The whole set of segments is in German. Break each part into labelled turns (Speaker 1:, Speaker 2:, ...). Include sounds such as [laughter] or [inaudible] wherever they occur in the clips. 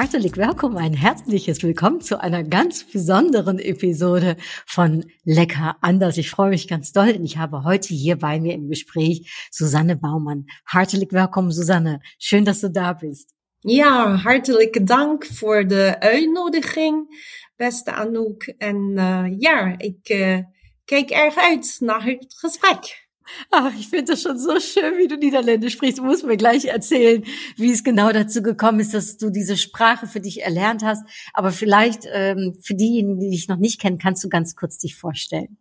Speaker 1: Herzlich willkommen, ein herzliches Willkommen zu einer ganz besonderen Episode von Lecker anders. Ich freue mich ganz doll, denn ich habe heute hier bei mir im Gespräch Susanne Baumann. Herzlich willkommen, Susanne. Schön, dass du da bist.
Speaker 2: Ja, hartelijk dank voor de uitnodiging, beste Anouk. En uh, ja, ik uh, kijk erg uit naar het gesprek.
Speaker 1: Ach, ich finde das schon so schön, wie du Niederländisch sprichst. Du musst mir gleich erzählen, wie es genau dazu gekommen ist, dass du diese Sprache für dich erlernt hast. Aber vielleicht ähm, für diejenigen, die dich noch nicht kennen, kannst du ganz kurz dich vorstellen.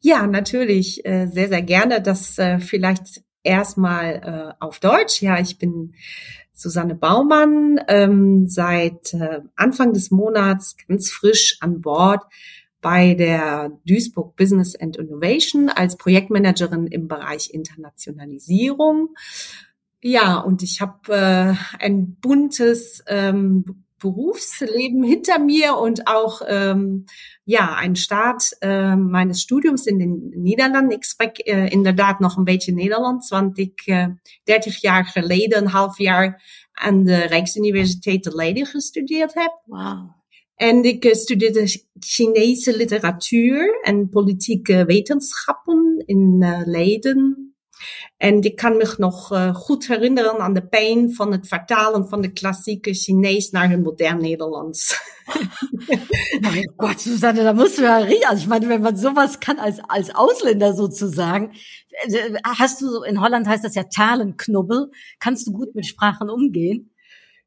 Speaker 2: Ja, natürlich, äh, sehr, sehr gerne. Das äh, vielleicht erstmal äh, auf Deutsch. Ja, ich bin Susanne Baumann, ähm, seit äh, Anfang des Monats ganz frisch an Bord bei der Duisburg Business and Innovation als Projektmanagerin im Bereich Internationalisierung. Ja, und ich habe äh, ein buntes ähm, Berufsleben hinter mir und auch ähm, ja een Start äh, meines Studiums in den Niederlanden. Ik spreek äh, inderdaad nog een beetje Nederlands, want ik äh, 30 jaar geleden een half jaar aan de Rijksuniversiteit Leiden gestudeerd heb.
Speaker 1: Wow.
Speaker 2: En ik studeerde Chinese literatuur en politieke wetenschappen in uh, Leiden. En ik kan me nog uh, goed herinneren aan de pijn van het vertalen van de klassieke Chinees naar het modern Nederlands. [laughs]
Speaker 1: mein Gott, Susanne, da musst du ja riechen. Also ich meine, wenn man sowas kann als, als Ausländer sozusagen, äh, hast du, in Holland heißt das ja Talenknubbel, kannst du gut mit Sprachen umgehen?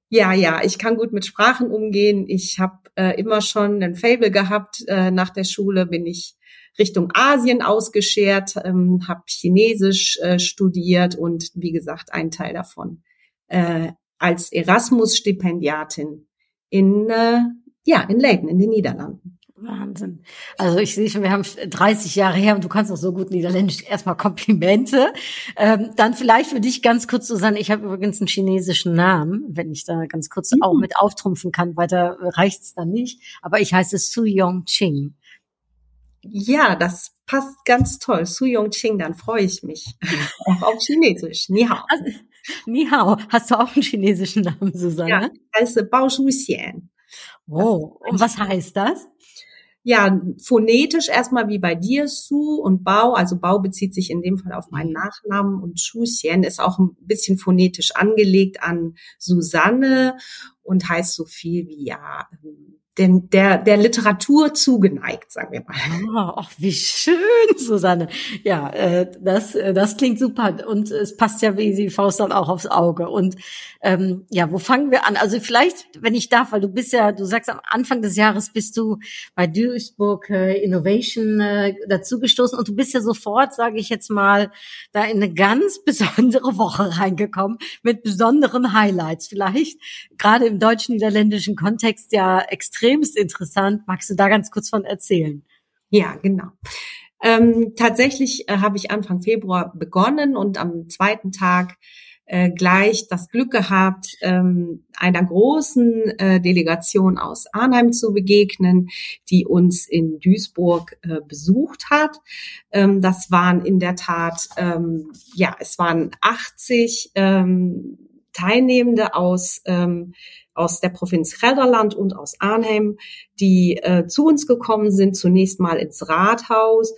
Speaker 2: Ja, ja, ich kann gut mit Sprachen umgehen. Ich habe äh, immer schon ein Fable gehabt. Äh, nach der Schule bin ich Richtung Asien ausgeschert, ähm, habe Chinesisch äh, studiert und wie gesagt, ein Teil davon äh, als Erasmus-Stipendiatin in äh, ja in Leiden in den Niederlanden.
Speaker 1: Wahnsinn. Also ich sehe schon, wir haben 30 Jahre her und du kannst auch so gut Niederländisch. Erstmal Komplimente. Ähm, dann vielleicht für dich ganz kurz, Susanne, ich habe übrigens einen chinesischen Namen, wenn ich da ganz kurz mhm. auch mit auftrumpfen kann. Weiter reicht's dann nicht. Aber ich heiße Su Yong Ching.
Speaker 2: Ja, das passt ganz toll. Su Yong Ching, dann freue ich mich. [laughs] auch auf Chinesisch. Ni hao.
Speaker 1: Ni hao. Hast du auch einen chinesischen Namen, Susanne?
Speaker 2: Ja, heiße Bao Shu Xian.
Speaker 1: Oh, und was heißt das?
Speaker 2: Ja, phonetisch erstmal wie bei dir, Su und Bau. Also Bau bezieht sich in dem Fall auf meinen mhm. Nachnamen und Shu Xian ist auch ein bisschen phonetisch angelegt an Susanne und heißt so viel wie ja, ähm, den, der, der Literatur zugeneigt, sagen wir
Speaker 1: mal. Ach, wie schön, Susanne. Ja, äh, das, äh, das klingt super und es passt ja wie die Faust dann auch aufs Auge. Und ähm, ja, wo fangen wir an? Also vielleicht, wenn ich darf, weil du bist ja, du sagst am Anfang des Jahres bist du bei Duisburg äh, Innovation äh, dazugestoßen und du bist ja sofort, sage ich jetzt mal, da in eine ganz [laughs] besondere Woche reingekommen mit besonderen Highlights. Vielleicht gerade im deutsch-niederländischen Kontext ja extrem extremst interessant. Magst du da ganz kurz von erzählen?
Speaker 2: Ja, genau. Ähm, tatsächlich äh, habe ich Anfang Februar begonnen und am zweiten Tag äh, gleich das Glück gehabt, ähm, einer großen äh, Delegation aus Arnheim zu begegnen, die uns in Duisburg äh, besucht hat. Ähm, das waren in der Tat, ähm, ja, es waren 80 ähm, Teilnehmende aus ähm, aus der Provinz Gelderland und aus Arnhem, die äh, zu uns gekommen sind, zunächst mal ins Rathaus,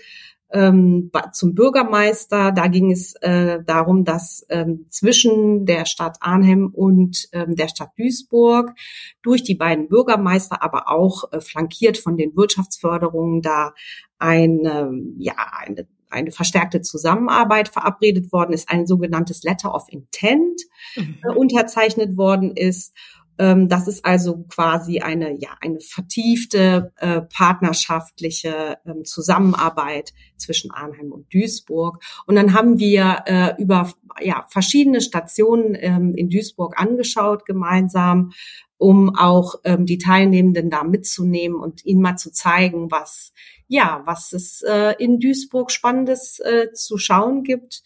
Speaker 2: ähm, zum Bürgermeister. Da ging es äh, darum, dass ähm, zwischen der Stadt Arnhem und ähm, der Stadt Duisburg durch die beiden Bürgermeister, aber auch äh, flankiert von den Wirtschaftsförderungen da eine, ja, eine eine verstärkte Zusammenarbeit verabredet worden ist, ein sogenanntes Letter of Intent mhm. äh, unterzeichnet worden ist. Ähm, das ist also quasi eine, ja, eine vertiefte äh, partnerschaftliche ähm, Zusammenarbeit zwischen Arnheim und Duisburg. Und dann haben wir äh, über ja, verschiedene Stationen ähm, in Duisburg angeschaut gemeinsam, um auch ähm, die Teilnehmenden da mitzunehmen und ihnen mal zu zeigen, was ja, was es äh, in Duisburg Spannendes äh, zu schauen gibt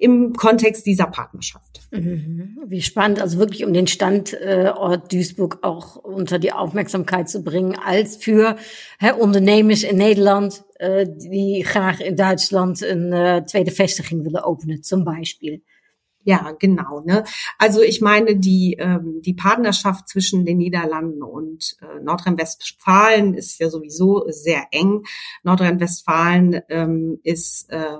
Speaker 2: im Kontext dieser Partnerschaft.
Speaker 1: Mhm. Wie spannend, also wirklich um den Standort Duisburg auch unter die Aufmerksamkeit zu bringen, als für hè, ondernemers in Nederland, äh, die graag in Duitsland een äh, tweede vestiging willen openen, zum Beispiel.
Speaker 2: Ja, genau. Ne? Also ich meine, die, ähm, die Partnerschaft zwischen den Niederlanden und äh, Nordrhein-Westfalen ist ja sowieso sehr eng. Nordrhein-Westfalen ähm, ist äh,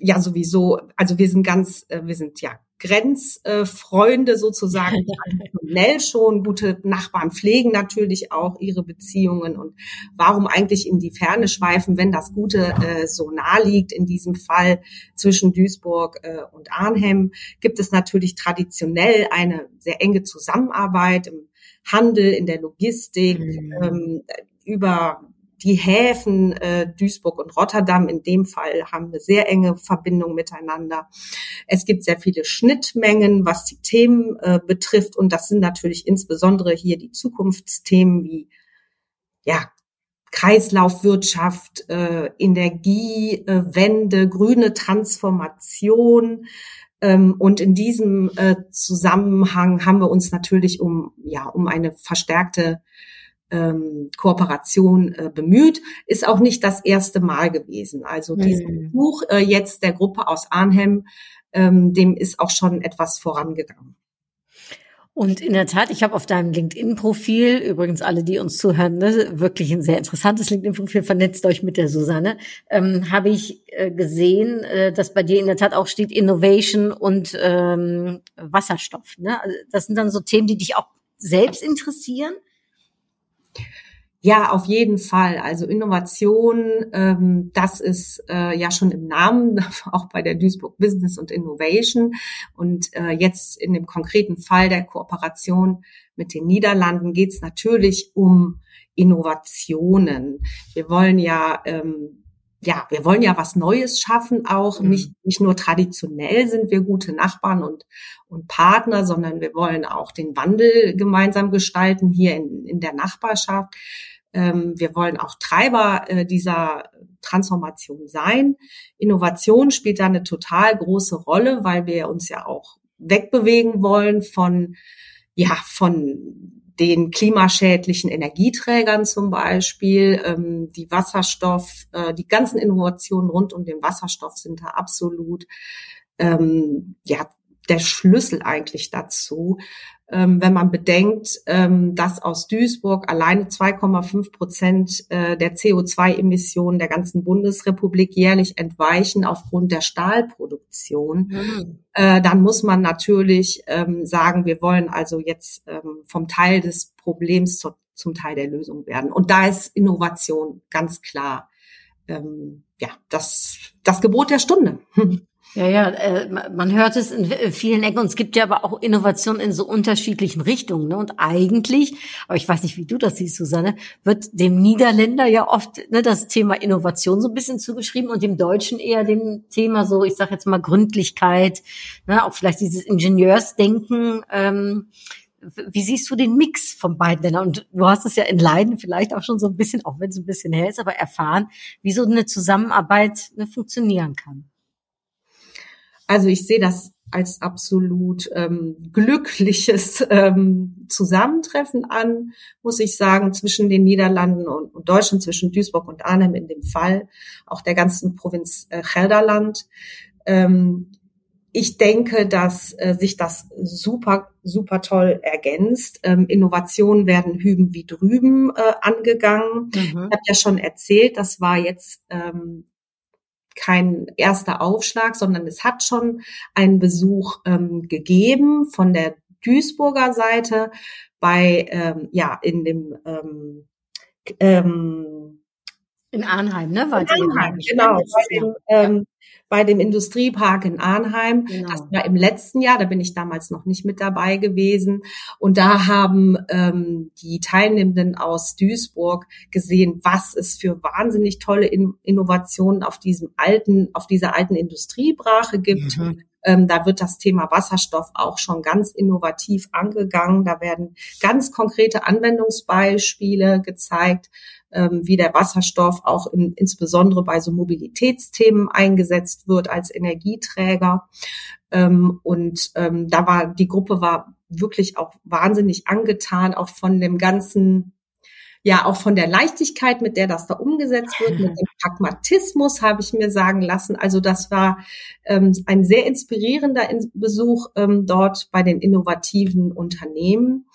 Speaker 2: ja sowieso, also wir sind ganz, äh, wir sind ja Grenzfreunde sozusagen, [laughs] traditionell schon. Gute Nachbarn pflegen natürlich auch ihre Beziehungen. Und warum eigentlich in die Ferne schweifen, wenn das Gute äh, so nah liegt? In diesem Fall zwischen Duisburg äh, und Arnhem gibt es natürlich traditionell eine sehr enge Zusammenarbeit im Handel, in der Logistik, mhm. ähm, über die Häfen äh, Duisburg und Rotterdam in dem Fall haben eine sehr enge Verbindung miteinander. Es gibt sehr viele Schnittmengen, was die Themen äh, betrifft. Und das sind natürlich insbesondere hier die Zukunftsthemen wie ja, Kreislaufwirtschaft, äh, Energiewende, äh, grüne Transformation. Ähm, und in diesem äh, Zusammenhang haben wir uns natürlich um, ja, um eine verstärkte ähm, Kooperation äh, bemüht, ist auch nicht das erste Mal gewesen. Also mhm. dieses Buch äh, jetzt der Gruppe aus Arnhem, ähm, dem ist auch schon etwas vorangegangen.
Speaker 1: Und in der Tat, ich habe auf deinem LinkedIn-Profil, übrigens alle, die uns zuhören, ne, wirklich ein sehr interessantes LinkedIn-Profil, vernetzt euch mit der Susanne, ähm, habe ich äh, gesehen, äh, dass bei dir in der Tat auch steht Innovation und ähm, Wasserstoff. Ne? Also das sind dann so Themen, die dich auch selbst interessieren.
Speaker 2: Ja, auf jeden Fall. Also Innovation, ähm, das ist äh, ja schon im Namen, [laughs] auch bei der Duisburg Business und Innovation. Und äh, jetzt in dem konkreten Fall der Kooperation mit den Niederlanden geht es natürlich um Innovationen. Wir wollen ja ähm, ja, wir wollen ja was Neues schaffen, auch mhm. nicht, nicht nur traditionell sind wir gute Nachbarn und, und Partner, sondern wir wollen auch den Wandel gemeinsam gestalten hier in, in der Nachbarschaft. Ähm, wir wollen auch Treiber äh, dieser Transformation sein. Innovation spielt da eine total große Rolle, weil wir uns ja auch wegbewegen wollen von, ja, von den klimaschädlichen Energieträgern zum Beispiel, ähm, die Wasserstoff, äh, die ganzen Innovationen rund um den Wasserstoff sind da absolut ähm, ja der Schlüssel eigentlich dazu ähm, wenn man bedenkt, ähm, dass aus Duisburg alleine 2,5 Prozent äh, der CO2-Emissionen der ganzen Bundesrepublik jährlich entweichen aufgrund der Stahlproduktion, mhm. äh, dann muss man natürlich ähm, sagen, wir wollen also jetzt vom Teil des Problems zu, zum Teil der Lösung werden. Und da ist Innovation ganz klar ja das, das Gebot der Stunde. [laughs]
Speaker 1: Ja, ja, äh, man hört es in vielen Ecken und es gibt ja aber auch Innovationen in so unterschiedlichen Richtungen. Ne? Und eigentlich, aber ich weiß nicht, wie du das siehst, Susanne, wird dem Niederländer ja oft ne, das Thema Innovation so ein bisschen zugeschrieben und dem Deutschen eher dem Thema so, ich sage jetzt mal Gründlichkeit, ne, auch vielleicht dieses Ingenieursdenken. Ähm, wie siehst du den Mix von beiden Ländern? Und du hast es ja in Leiden vielleicht auch schon so ein bisschen, auch wenn es ein bisschen her ist, aber erfahren, wie so eine Zusammenarbeit ne, funktionieren kann.
Speaker 2: Also ich sehe das als absolut ähm, glückliches ähm, Zusammentreffen an, muss ich sagen, zwischen den Niederlanden und, und, Deutschland, zwischen Duisburg und Arnhem in dem Fall, auch der ganzen Provinz äh, Gelderland. Ähm, ich denke, dass äh, sich das super, super toll ergänzt. Ähm, Innovationen werden hüben wie drüben äh, angegangen. Mhm. Ich habe ja schon erzählt, das war jetzt ähm, kein erster Aufschlag, sondern es hat schon einen Besuch ähm, gegeben von der Duisburger Seite bei ja, ja in dem ähm,
Speaker 1: ähm, in Arnheim, ne?
Speaker 2: War in Arnheim, genau. Bei dem, ähm, bei dem Industriepark in Arnheim. Genau. Das war im letzten Jahr, da bin ich damals noch nicht mit dabei gewesen. Und da haben ähm, die Teilnehmenden aus Duisburg gesehen, was es für wahnsinnig tolle in Innovationen auf diesem alten, auf dieser alten Industriebrache gibt. Mhm. Ähm, da wird das Thema Wasserstoff auch schon ganz innovativ angegangen. Da werden ganz konkrete Anwendungsbeispiele gezeigt, ähm, wie der Wasserstoff auch in, insbesondere bei so Mobilitätsthemen eingesetzt wird als Energieträger. Ähm, und ähm, da war die Gruppe war wirklich auch wahnsinnig angetan, auch von dem ganzen ja auch von der Leichtigkeit, mit der das da umgesetzt wird, mit dem Pragmatismus habe ich mir sagen lassen. Also das war ähm, ein sehr inspirierender Besuch ähm, dort bei den innovativen Unternehmen.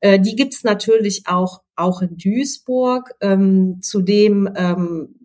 Speaker 2: Äh, die gibt's natürlich auch auch in Duisburg. Ähm, zudem ähm,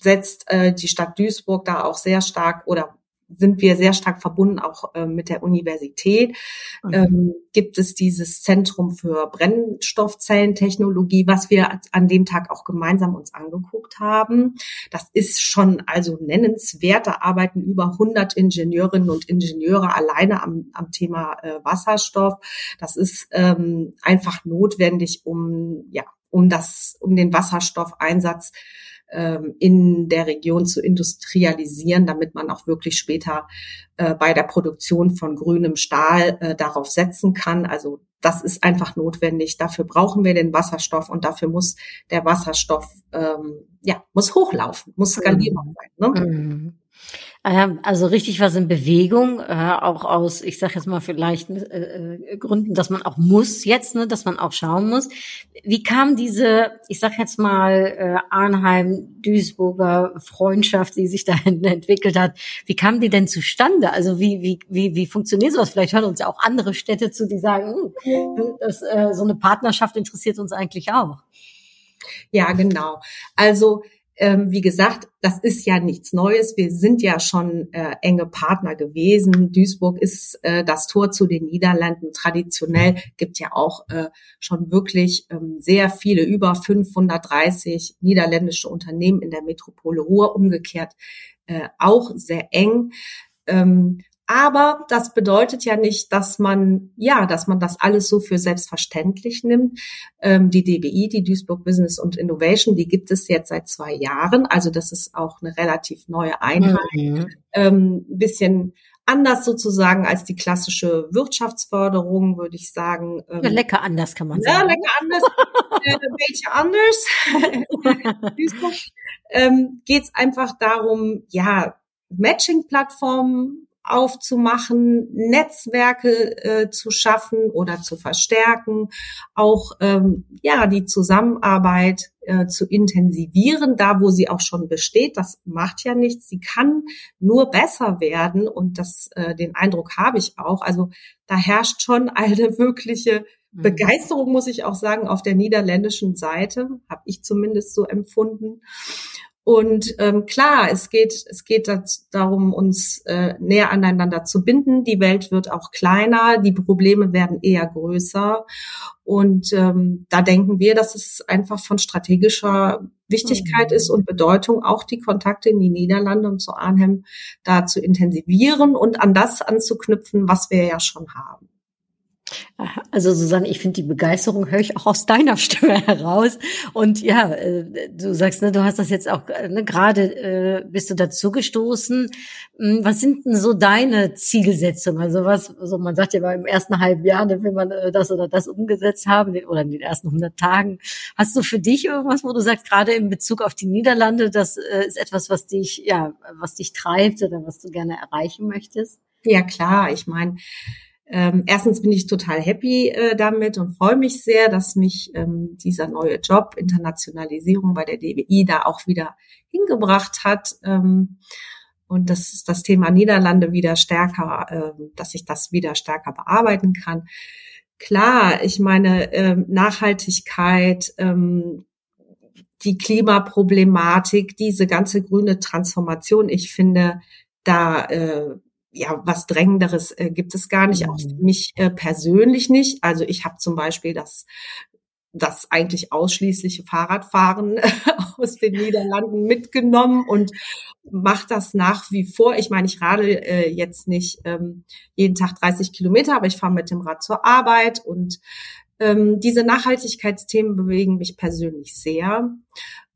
Speaker 2: setzt äh, die Stadt Duisburg da auch sehr stark oder sind wir sehr stark verbunden auch äh, mit der Universität. Mhm. Ähm, gibt es dieses Zentrum für Brennstoffzellentechnologie, was wir an dem Tag auch gemeinsam uns angeguckt haben. Das ist schon also nennenswert. Da arbeiten über 100 Ingenieurinnen und Ingenieure alleine am, am Thema äh, Wasserstoff. Das ist ähm, einfach notwendig, um ja um das um den Wasserstoffeinsatz ähm, in der Region zu industrialisieren, damit man auch wirklich später äh, bei der Produktion von grünem Stahl äh, darauf setzen kann. Also das ist einfach notwendig. Dafür brauchen wir den Wasserstoff und dafür muss der Wasserstoff ähm, ja muss hochlaufen, muss skalierbar sein. Ne?
Speaker 1: Mhm. Also richtig was in Bewegung, äh, auch aus, ich sage jetzt mal vielleicht äh, äh, Gründen, dass man auch muss jetzt, ne, dass man auch schauen muss. Wie kam diese, ich sage jetzt mal Arnheim-Duisburger Freundschaft, die sich [laughs] dahin entwickelt hat, wie kam die denn zustande? Also wie wie wie wie funktioniert sowas? Vielleicht hören uns ja auch andere Städte zu, die sagen, hm, das, so eine Partnerschaft interessiert uns eigentlich auch.
Speaker 2: Ja, genau. Also ähm, wie gesagt, das ist ja nichts Neues. Wir sind ja schon äh, enge Partner gewesen. Duisburg ist äh, das Tor zu den Niederlanden. Traditionell gibt ja auch äh, schon wirklich ähm, sehr viele, über 530 niederländische Unternehmen in der Metropole Ruhr, umgekehrt äh, auch sehr eng. Ähm, aber das bedeutet ja nicht, dass man, ja, dass man das alles so für selbstverständlich nimmt. Ähm, die DBI, die Duisburg Business und Innovation, die gibt es jetzt seit zwei Jahren. Also das ist auch eine relativ neue Einheit. Mhm. Ähm, bisschen anders sozusagen als die klassische Wirtschaftsförderung, würde ich sagen.
Speaker 1: Ähm, ja, lecker anders kann man sagen.
Speaker 2: Ja, lecker anders. [laughs] äh, welche anders? [laughs] ähm, Geht es einfach darum, ja, Matching-Plattformen aufzumachen, Netzwerke äh, zu schaffen oder zu verstärken, auch ähm, ja die Zusammenarbeit äh, zu intensivieren, da wo sie auch schon besteht. Das macht ja nichts. Sie kann nur besser werden und das äh, den Eindruck habe ich auch. Also da herrscht schon eine wirkliche mhm. Begeisterung, muss ich auch sagen, auf der niederländischen Seite, habe ich zumindest so empfunden. Und ähm, klar, es geht, es geht darum, uns äh, näher aneinander zu binden. Die Welt wird auch kleiner, die Probleme werden eher größer. Und ähm, da denken wir, dass es einfach von strategischer Wichtigkeit mhm. ist und Bedeutung, auch die Kontakte in die Niederlande und zu Arnhem da zu intensivieren und an das anzuknüpfen, was wir ja schon haben.
Speaker 1: Also Susanne, ich finde die Begeisterung höre ich auch aus deiner Stimme heraus. Und ja, äh, du sagst, ne, du hast das jetzt auch ne, gerade äh, bist du dazu gestoßen. Hm, was sind denn so deine Zielsetzungen? Also was, so man sagt ja mal im ersten halben Jahr, ne, wenn man äh, das oder das umgesetzt haben oder in den ersten 100 Tagen. Hast du für dich irgendwas, wo du sagst, gerade in Bezug auf die Niederlande, das äh, ist etwas, was dich ja, was dich treibt oder was du gerne erreichen möchtest?
Speaker 2: Ja klar, ich meine ähm, erstens bin ich total happy äh, damit und freue mich sehr, dass mich ähm, dieser neue Job Internationalisierung bei der DWI da auch wieder hingebracht hat. Ähm, und dass das Thema Niederlande wieder stärker, äh, dass ich das wieder stärker bearbeiten kann. Klar, ich meine äh, Nachhaltigkeit, ähm, die Klimaproblematik, diese ganze grüne Transformation. Ich finde, da äh, ja, was Drängenderes äh, gibt es gar nicht, auch für mhm. mich äh, persönlich nicht. Also ich habe zum Beispiel das das eigentlich ausschließliche Fahrradfahren [laughs] aus den Niederlanden mitgenommen und mache das nach wie vor. Ich meine, ich radel äh, jetzt nicht ähm, jeden Tag 30 Kilometer, aber ich fahre mit dem Rad zur Arbeit und ähm, diese Nachhaltigkeitsthemen bewegen mich persönlich sehr.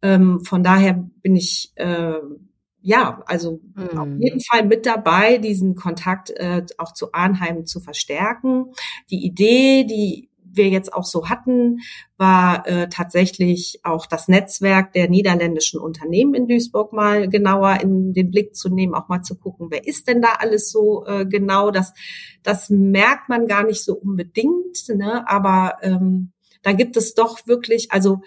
Speaker 2: Ähm, von daher bin ich äh, ja, also mhm. auf jeden Fall mit dabei, diesen Kontakt äh, auch zu Arnheim zu verstärken. Die Idee, die wir jetzt auch so hatten, war äh, tatsächlich auch das Netzwerk der niederländischen Unternehmen in Duisburg mal genauer in den Blick zu nehmen, auch mal zu gucken, wer ist denn da alles so äh, genau. Das, das merkt man gar nicht so unbedingt, ne? aber ähm, da gibt es doch wirklich, also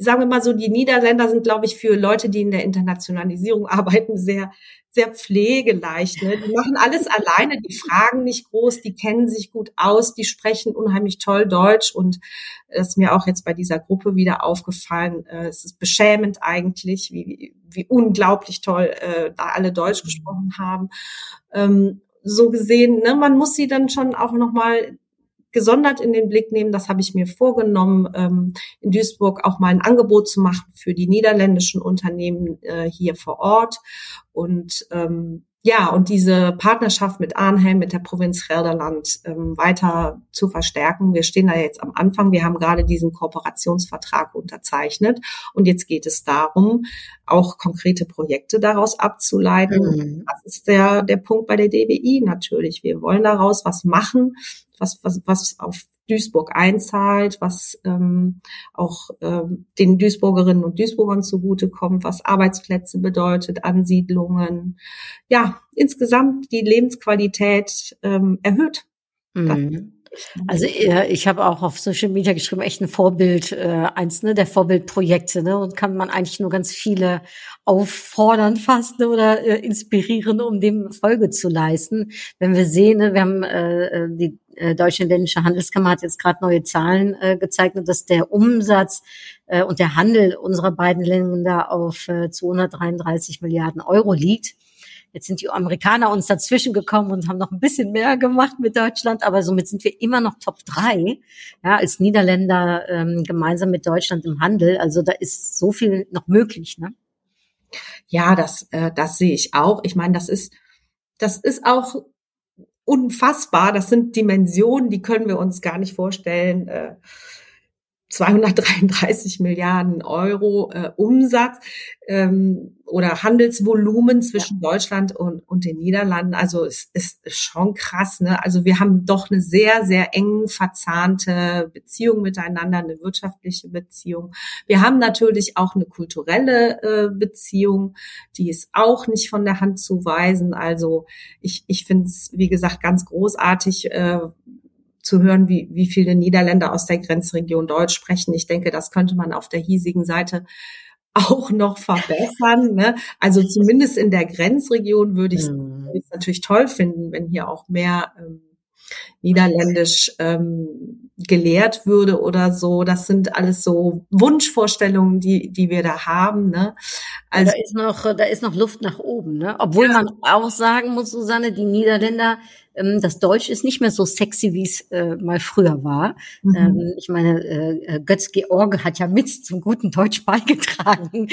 Speaker 2: sagen wir mal so, die Niederländer sind, glaube ich, für Leute, die in der Internationalisierung arbeiten, sehr, sehr pflegeleicht. Ne? Die machen alles alleine, die fragen nicht groß, die kennen sich gut aus, die sprechen unheimlich toll Deutsch und das ist mir auch jetzt bei dieser Gruppe wieder aufgefallen. Äh, es ist beschämend eigentlich, wie, wie unglaublich toll äh, da alle Deutsch gesprochen haben. Ähm, so gesehen, ne, man muss sie dann schon auch nochmal gesondert in den Blick nehmen. Das habe ich mir vorgenommen, ähm, in Duisburg auch mal ein Angebot zu machen für die niederländischen Unternehmen äh, hier vor Ort. Und ähm, ja, und diese Partnerschaft mit Arnhem, mit der Provinz Gelderland ähm, weiter zu verstärken. Wir stehen da jetzt am Anfang. Wir haben gerade diesen Kooperationsvertrag unterzeichnet. Und jetzt geht es darum, auch konkrete Projekte daraus abzuleiten. Mhm. Das ist der, der Punkt bei der DWI natürlich. Wir wollen daraus was machen, was, was, was auf Duisburg einzahlt, was ähm, auch ähm, den Duisburgerinnen und Duisburgern zugutekommt, was Arbeitsplätze bedeutet, Ansiedlungen. Ja, insgesamt die Lebensqualität ähm, erhöht.
Speaker 1: Mhm. Also äh, ich habe auch auf Social Media geschrieben, echt ein Vorbild, äh, eins ne, der Vorbildprojekte, ne, und kann man eigentlich nur ganz viele auffordern fast ne, oder äh, inspirieren, um dem Folge zu leisten. Wenn wir sehen, ne, wir haben äh, äh die äh, Deutsche Ländische Handelskammer hat jetzt gerade neue Zahlen äh, gezeigt, dass der Umsatz äh, und der Handel unserer beiden Länder auf äh, 233 Milliarden Euro liegt. Jetzt sind die Amerikaner uns dazwischen gekommen und haben noch ein bisschen mehr gemacht mit Deutschland, aber somit sind wir immer noch Top 3, ja, als Niederländer ähm, gemeinsam mit Deutschland im Handel. Also da ist so viel noch möglich, ne?
Speaker 2: Ja, das, äh, das sehe ich auch. Ich meine, das ist, das ist auch unfassbar. Das sind Dimensionen, die können wir uns gar nicht vorstellen. Äh, 233 Milliarden Euro äh, Umsatz ähm, oder Handelsvolumen zwischen ja. Deutschland und, und den Niederlanden. Also es, es ist schon krass. Ne? Also wir haben doch eine sehr, sehr eng verzahnte Beziehung miteinander, eine wirtschaftliche Beziehung. Wir haben natürlich auch eine kulturelle äh, Beziehung, die ist auch nicht von der Hand zu weisen. Also ich, ich finde es, wie gesagt, ganz großartig, äh, zu hören, wie, wie viele Niederländer aus der Grenzregion Deutsch sprechen. Ich denke, das könnte man auf der hiesigen Seite auch noch verbessern. Ne? Also zumindest in der Grenzregion würde ich es mhm. natürlich toll finden, wenn hier auch mehr ähm, Niederländisch ähm, gelehrt würde oder so. Das sind alles so Wunschvorstellungen, die, die wir da haben. Ne?
Speaker 1: Also da ist noch, da ist noch Luft nach oben. Ne? Obwohl ja. man auch sagen muss, Susanne, die Niederländer das Deutsch ist nicht mehr so sexy, wie es äh, mal früher war. Mhm. Ähm, ich meine, äh, äh Götz George hat ja mit zum guten Deutsch [laughs] beigetragen.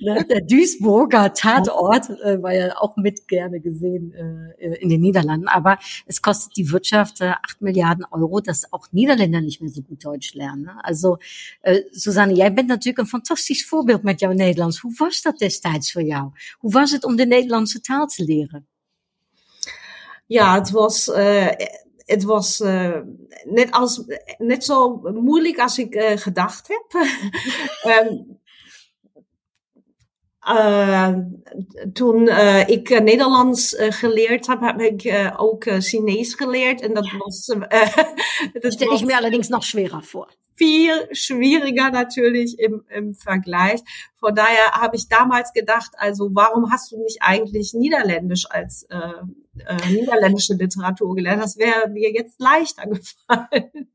Speaker 1: ne? Der Duisburger Tatort äh, war ja auch mit gerne gesehen äh, äh, in den Niederlanden. Aber es kostet die Wirtschaft 8 Milliarden Euro, dass auch Niederländer nicht mehr so gut Deutsch lernen. Ne? Also, Susanne, jij bent natuurlijk een fantastisch voorbeeld met jouw Nederlands. Hoe was dat destijds voor jou? Hoe was het om de Nederlandse taal te leren?
Speaker 2: Ja, het was, uh, het was uh, net, als, net zo moeilijk als ik uh, gedacht heb. um, [laughs] toen ik Nederlands geleerd heb, heb ik ook Chinees geleerd. En dat was. [laughs]
Speaker 1: dat stel ich mir allerdings noch schwerer vor.
Speaker 2: Viel schwieriger natürlich im, im Vergleich. Von daher habe ich damals gedacht, also warum hast du nicht eigentlich Niederländisch als äh, äh, niederländische Literatur gelernt? Das wäre mir jetzt leichter [laughs] gefallen.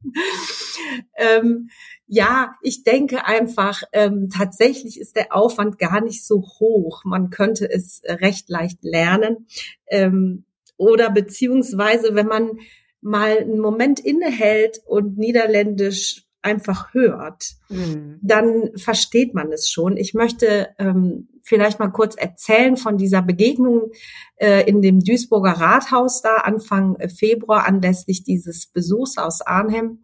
Speaker 2: ähm, ja, ich denke einfach, ähm, tatsächlich ist der Aufwand gar nicht so hoch. Man könnte es recht leicht lernen. Ähm, oder beziehungsweise, wenn man mal einen Moment innehält und Niederländisch einfach hört, mhm. dann versteht man es schon. Ich möchte ähm, vielleicht mal kurz erzählen von dieser Begegnung äh, in dem Duisburger Rathaus da Anfang äh, Februar anlässlich dieses Besuchs aus Arnhem.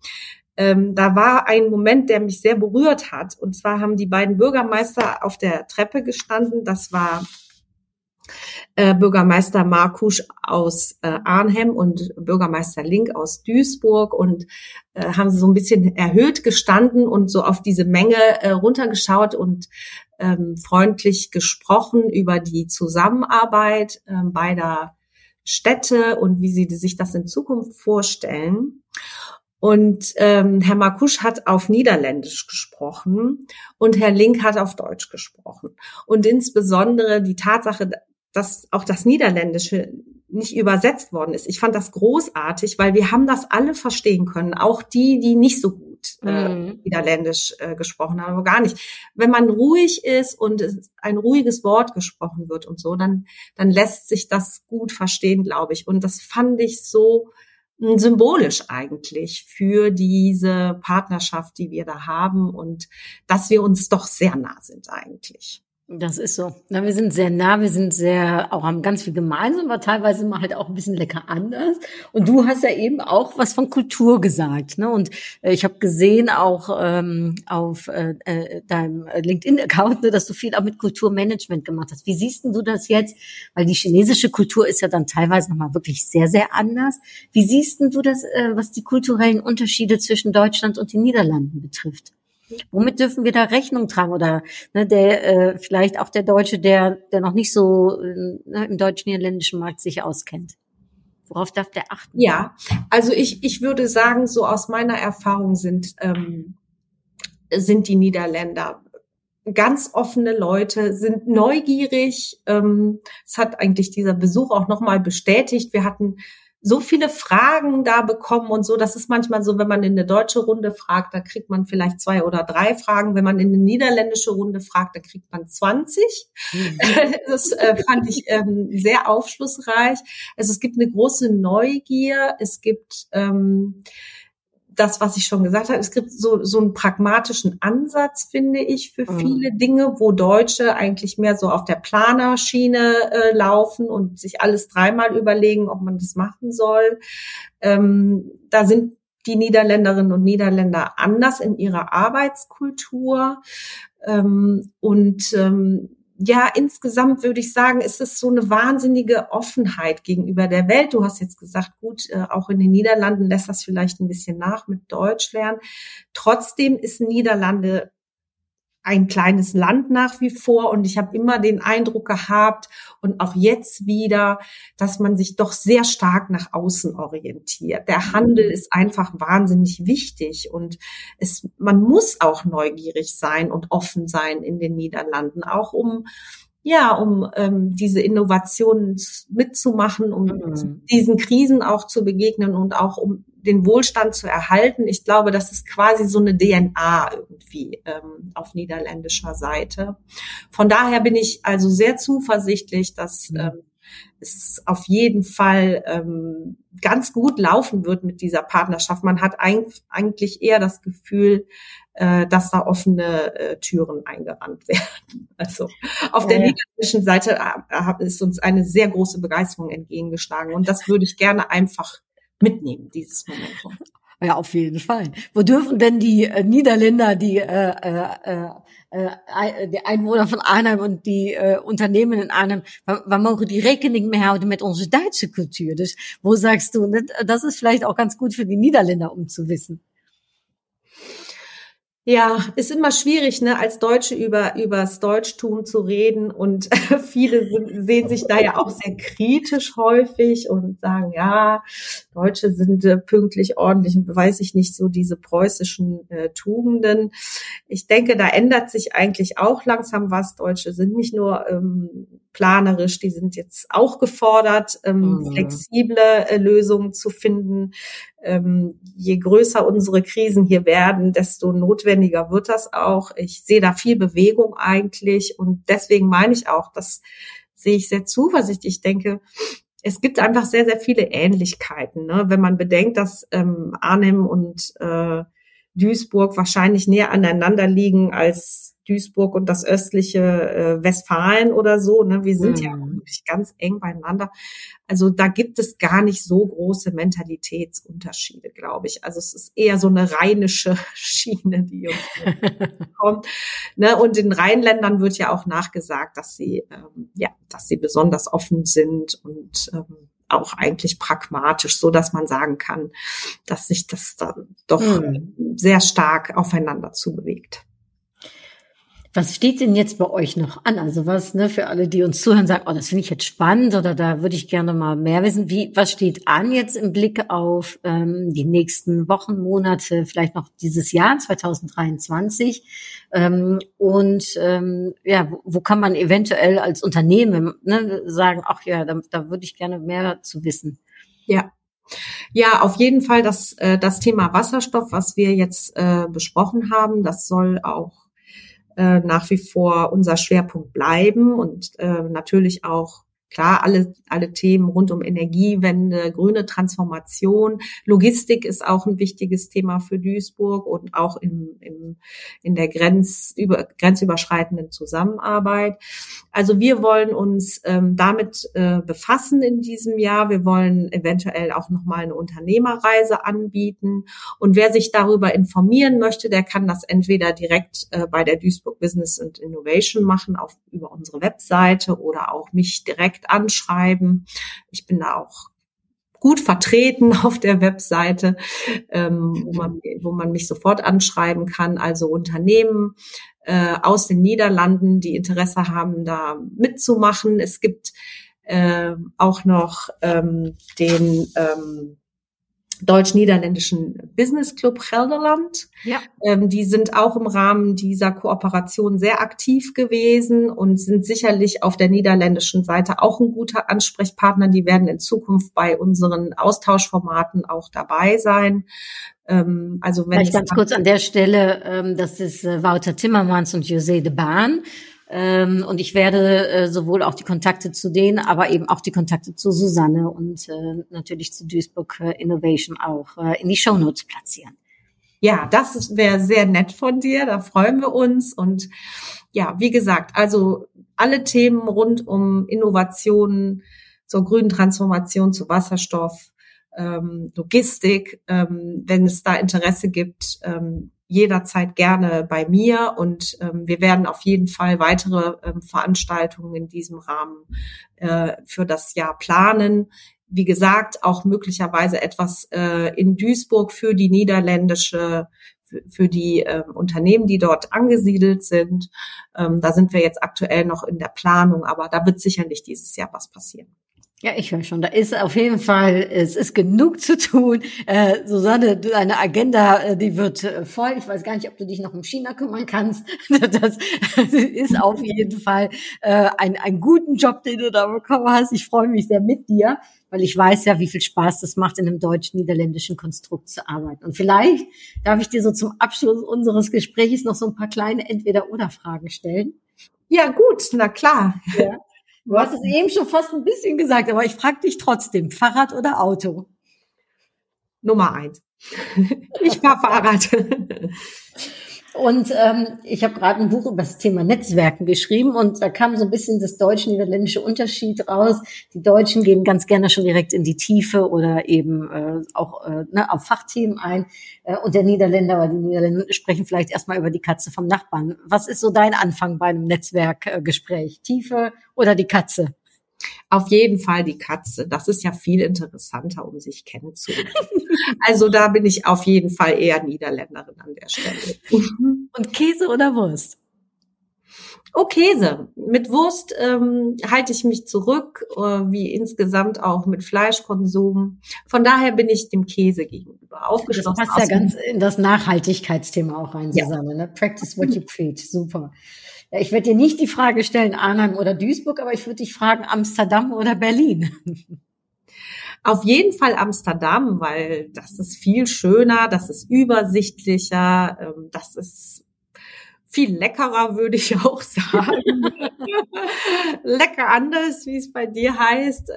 Speaker 2: Ähm, da war ein Moment, der mich sehr berührt hat. Und zwar haben die beiden Bürgermeister auf der Treppe gestanden. Das war äh, Bürgermeister Markusch aus äh, Arnhem und Bürgermeister Link aus Duisburg und äh, haben so ein bisschen erhöht gestanden und so auf diese Menge äh, runtergeschaut und ähm, freundlich gesprochen über die Zusammenarbeit äh, beider Städte und wie sie sich das in Zukunft vorstellen. Und ähm, Herr Markusch hat auf Niederländisch gesprochen und Herr Link hat auf Deutsch gesprochen. Und insbesondere die Tatsache, dass auch das Niederländische nicht übersetzt worden ist. Ich fand das großartig, weil wir haben das alle verstehen können, auch die, die nicht so gut äh, mhm. Niederländisch äh, gesprochen haben, aber gar nicht. Wenn man ruhig ist und ein ruhiges Wort gesprochen wird und so, dann, dann lässt sich das gut verstehen, glaube ich. Und das fand ich so hm, symbolisch eigentlich für diese Partnerschaft, die wir da haben und dass wir uns doch sehr nah sind eigentlich.
Speaker 1: Das ist so. Na, wir sind sehr nah, wir sind sehr, auch haben ganz viel gemeinsam, aber teilweise mal halt auch ein bisschen lecker anders. Und du hast ja eben auch was von Kultur gesagt. Ne? Und äh, ich habe gesehen auch ähm, auf äh, äh deinem LinkedIn-Account, ne, dass du viel auch mit Kulturmanagement gemacht hast. Wie siehst du das jetzt? Weil die chinesische Kultur ist ja dann teilweise nochmal wirklich sehr, sehr anders. Wie siehst du das, äh, was die kulturellen Unterschiede zwischen Deutschland und den Niederlanden betrifft? Womit dürfen wir da Rechnung tragen? Oder ne, der äh, vielleicht auch der Deutsche, der, der noch nicht so äh, ne, im deutsch-niederländischen Markt sich auskennt? Worauf darf der achten?
Speaker 2: Ja, also ich, ich würde sagen, so aus meiner Erfahrung sind, ähm, sind die Niederländer ganz offene Leute, sind neugierig. Ähm, es hat eigentlich dieser Besuch auch nochmal bestätigt. Wir hatten so viele Fragen da bekommen und so. Das ist manchmal so, wenn man in eine deutsche Runde fragt, da kriegt man vielleicht zwei oder drei Fragen. Wenn man in eine niederländische Runde fragt, da kriegt man 20. Mhm. [laughs] Das äh, fand ich ähm, sehr aufschlussreich. Also es gibt eine große Neugier. Es gibt ähm, das, was ich schon gesagt habe, es gibt so, so einen pragmatischen Ansatz, finde ich, für mhm. viele Dinge, wo Deutsche eigentlich mehr so auf der Planerschiene äh, laufen und sich alles dreimal überlegen, ob man das machen soll. Ähm, da sind die Niederländerinnen und Niederländer anders in ihrer Arbeitskultur. Ähm, und ähm, ja, insgesamt würde ich sagen, ist es so eine wahnsinnige Offenheit gegenüber der Welt. Du hast jetzt gesagt, gut, äh, auch in den Niederlanden lässt das vielleicht ein bisschen nach mit Deutsch lernen. Trotzdem ist Niederlande ein kleines Land nach wie vor und ich habe immer den Eindruck gehabt und auch jetzt wieder, dass man sich doch sehr stark nach außen orientiert. Der Handel ist einfach wahnsinnig wichtig und es, man muss auch neugierig sein und offen sein in den Niederlanden, auch um ja, um ähm, diese Innovationen mitzumachen, um mhm. diesen Krisen auch zu begegnen und auch um den Wohlstand zu erhalten. Ich glaube, das ist quasi so eine DNA irgendwie ähm, auf niederländischer Seite. Von daher bin ich also sehr zuversichtlich, dass mhm. ähm, es auf jeden Fall ähm, ganz gut laufen wird mit dieser Partnerschaft. Man hat eigentlich eher das Gefühl, äh, dass da offene äh, Türen eingerannt [laughs] werden. Also auf der niederländischen Seite äh, ist uns eine sehr große Begeisterung entgegengeschlagen und das würde ich gerne einfach mitnehmen, dieses Momentum.
Speaker 1: Ja, auf jeden Fall. Wo dürfen denn die äh, Niederländer, die, äh, äh, äh, die Einwohner von Arnhem und die äh, Unternehmen in Arnhem, waar mogen die rekening mee houden met onze Duitse Kultur? Dus wo sagst du, das ist vielleicht auch ganz gut für die Niederländer, um zu wissen.
Speaker 2: Ja, ist immer schwierig, ne, als Deutsche über übers Deutschtum zu reden und [laughs] viele sehen sich da ja auch sehr kritisch häufig und sagen, ja, Deutsche sind äh, pünktlich, ordentlich und weiß ich nicht so diese preußischen äh, Tugenden. Ich denke, da ändert sich eigentlich auch langsam was. Deutsche sind nicht nur ähm, planerisch, die sind jetzt auch gefordert, ähm, mhm. flexible äh, Lösungen zu finden. Ähm, je größer unsere Krisen hier werden, desto notwendiger wird das auch. Ich sehe da viel Bewegung eigentlich und deswegen meine ich auch, das sehe ich sehr zuversichtlich. Ich denke, es gibt einfach sehr, sehr viele Ähnlichkeiten. Ne? Wenn man bedenkt, dass ähm, Arnhem und äh, Duisburg wahrscheinlich näher aneinander liegen als Duisburg und das östliche äh, Westfalen oder so. Ne? Wir sind mhm. ja wirklich ganz eng beieinander. Also da gibt es gar nicht so große Mentalitätsunterschiede, glaube ich. Also es ist eher so eine rheinische [laughs] Schiene, die uns [laughs] kommt. Ne? Und den Rheinländern wird ja auch nachgesagt, dass sie ähm, ja, dass sie besonders offen sind und ähm, auch eigentlich pragmatisch, so dass man sagen kann, dass sich das dann doch mhm. sehr stark aufeinander zubewegt.
Speaker 1: Was steht denn jetzt bei euch noch an? Also was, ne, für alle, die uns zuhören, sagen, oh, das finde ich jetzt spannend oder da würde ich gerne mal mehr wissen. Wie, was steht an jetzt im Blick auf ähm, die nächsten Wochen, Monate, vielleicht noch dieses Jahr 2023? Ähm, und ähm, ja, wo, wo kann man eventuell als Unternehmen ne, sagen, ach ja, da, da würde ich gerne mehr zu wissen?
Speaker 2: Ja, ja, auf jeden Fall das, äh, das Thema Wasserstoff, was wir jetzt äh, besprochen haben, das soll auch äh, nach wie vor unser Schwerpunkt bleiben und äh, natürlich auch Klar, alle, alle Themen rund um Energiewende, grüne Transformation, Logistik ist auch ein wichtiges Thema für Duisburg und auch im, im, in der Grenz, über, grenzüberschreitenden Zusammenarbeit. Also wir wollen uns ähm, damit äh, befassen in diesem Jahr. Wir wollen eventuell auch nochmal eine Unternehmerreise anbieten. Und wer sich darüber informieren möchte, der kann das entweder direkt äh, bei der Duisburg Business and Innovation machen, auf, über unsere Webseite oder auch mich direkt direkt anschreiben. Ich bin da auch gut vertreten [laughs] auf der Webseite, ähm, wo, man, wo man mich sofort anschreiben kann. Also Unternehmen äh, aus den Niederlanden, die Interesse haben, da mitzumachen. Es gibt äh, auch noch ähm, den ähm, deutsch-niederländischen Business Club Gelderland. Ja. Ähm, die sind auch im Rahmen dieser Kooperation sehr aktiv gewesen und sind sicherlich auf der niederländischen Seite auch ein guter Ansprechpartner. Die werden in Zukunft bei unseren Austauschformaten auch dabei sein.
Speaker 1: Ähm, also wenn Vielleicht ganz kurz an der Stelle, ähm, das ist äh, Wouter Timmermans und José de Baan. Ähm, und ich werde äh, sowohl auch die Kontakte zu denen, aber eben auch die Kontakte zu Susanne und äh, natürlich zu Duisburg äh, Innovation auch äh, in die Show Notes platzieren.
Speaker 2: Ja, das wäre sehr nett von dir. Da freuen wir uns. Und ja, wie gesagt, also alle Themen rund um Innovationen zur grünen Transformation, zu Wasserstoff, ähm, Logistik, ähm, wenn es da Interesse gibt, ähm, jederzeit gerne bei mir und ähm, wir werden auf jeden Fall weitere ähm, Veranstaltungen in diesem Rahmen äh, für das Jahr planen. Wie gesagt, auch möglicherweise etwas äh, in Duisburg für die niederländische für die äh, Unternehmen, die dort angesiedelt sind. Ähm, da sind wir jetzt aktuell noch in der Planung, aber da wird sicherlich dieses Jahr was passieren.
Speaker 1: Ja, ich höre schon. Da ist auf jeden Fall, es ist genug zu tun. Äh, Susanne, deine Agenda, äh, die wird äh, voll. Ich weiß gar nicht, ob du dich noch um China kümmern kannst. [laughs] Das ist auf jeden Fall äh, ein, ein guten Job, den du da bekommen hast. Ich freue mich sehr mit dir, weil ich weiß ja, wie viel Spaß das macht, in einem deutsch-niederländischen Konstrukt zu arbeiten. Und vielleicht darf ich dir so zum Abschluss unseres Gesprächs noch so ein paar kleine Entweder-Oder-Fragen stellen.
Speaker 2: Ja, gut, na klar. Ja. [laughs]
Speaker 1: Du hast es eben schon fast ein bisschen gesagt, aber ich frage dich trotzdem, Fahrrad oder Auto?
Speaker 2: Nummer eins. Ich fahre Fahrrad. [laughs]
Speaker 1: Und ähm, ich habe gerade ein Buch über das Thema Netzwerken geschrieben und da kam so ein bisschen das deutsch-niederländische Unterschied raus. Die Deutschen gehen ganz gerne schon direkt in die Tiefe oder eben äh, auch äh, ne, auf Fachthemen ein. Äh, und der Niederländer oder die Niederländer sprechen vielleicht erstmal über die Katze vom Nachbarn. Was ist so dein Anfang bei einem Netzwerkgespräch? Tiefe oder die Katze?
Speaker 2: Auf jeden Fall die Katze. Das ist ja viel interessanter, um sich kennenzulernen. [laughs] also da bin ich auf jeden Fall eher Niederländerin an der Stelle. [laughs]
Speaker 1: Und Käse oder Wurst?
Speaker 2: Oh, Käse. Mit Wurst ähm, halte ich mich zurück, äh, wie insgesamt auch mit Fleischkonsum. Von daher bin ich dem Käse gegenüber aufgeschlossen.
Speaker 1: Das passt ja ganz in das Nachhaltigkeitsthema auch rein, ja. Susanne. Ne? Practice what you [laughs] preach. Super. Ja, ich werde dir nicht die Frage stellen, Arnhem oder Duisburg, aber ich würde dich fragen, Amsterdam oder Berlin? [laughs]
Speaker 2: Auf jeden Fall Amsterdam, weil das ist viel schöner, das ist übersichtlicher, ähm, das ist viel leckerer, würde ich [laughs] auch sagen. Lecker anders, wie es bei dir heißt.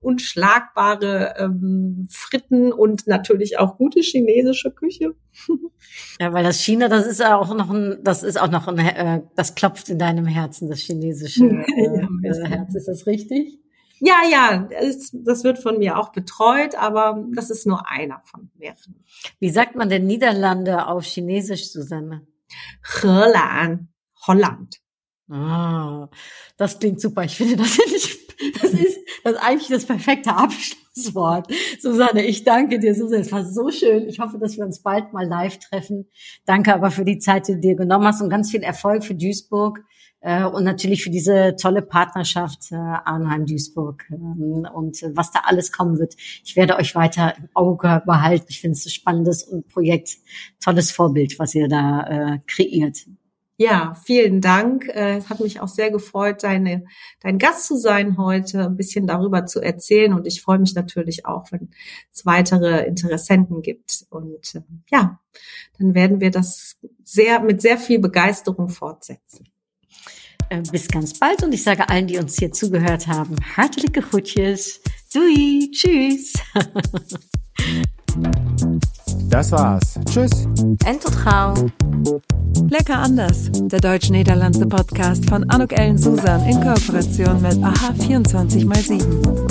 Speaker 2: Unschlagbare ähm, Fritten und natürlich auch gute chinesische Küche.
Speaker 1: Ja, weil das China, das ist auch noch ein, das ist auch noch ein, äh, das klopft in deinem Herzen, das chinesische [laughs] äh, ja, Herz. Ist das richtig?
Speaker 2: Ja, ja, das wird von mir auch betreut, aber das ist nur einer von mehreren.
Speaker 1: Wie sagt man denn Niederlande auf Chinesisch, Susanne?
Speaker 2: Helan, Holland.
Speaker 1: Ah, das klingt super. Ich finde, das [laughs] ist, das ist eigentlich das perfekte Abschlusswort. Susanne, ich danke dir, Susanne. Es war so schön. Ich hoffe, dass wir uns bald mal live treffen. Danke aber für die Zeit, die du dir genommen hast und ganz viel Erfolg für Duisburg äh, und natürlich für diese tolle Partnerschaft äh, Arnheim-Duisburg ähm, und äh, was da alles kommen wird. Ich werde euch weiter im Auge behalten. Ich finde es ein spannendes Projekt, tolles Vorbild, was ihr da äh, kreiert.
Speaker 2: Ja, vielen Dank. Äh, es hat mich auch sehr gefreut, deine, dein Gast zu sein heute, ein bisschen darüber zu erzählen. Und ich freue mich natürlich auch, wenn es weitere Interessenten gibt. Und äh, ja, dann werden wir das sehr mit sehr viel Begeisterung fortsetzen.
Speaker 1: Äh, bis ganz bald und ich sage allen, die uns hier zugehört haben, hartliche Groetjes. Dui, tschüss. [laughs]
Speaker 3: Das war's. Tschüss.
Speaker 1: En tot gauw.
Speaker 4: Lecker anders. Der deutsch-niederlandse Podcast von Anuk Ellen Susan in Kooperation mit AHA 24x7.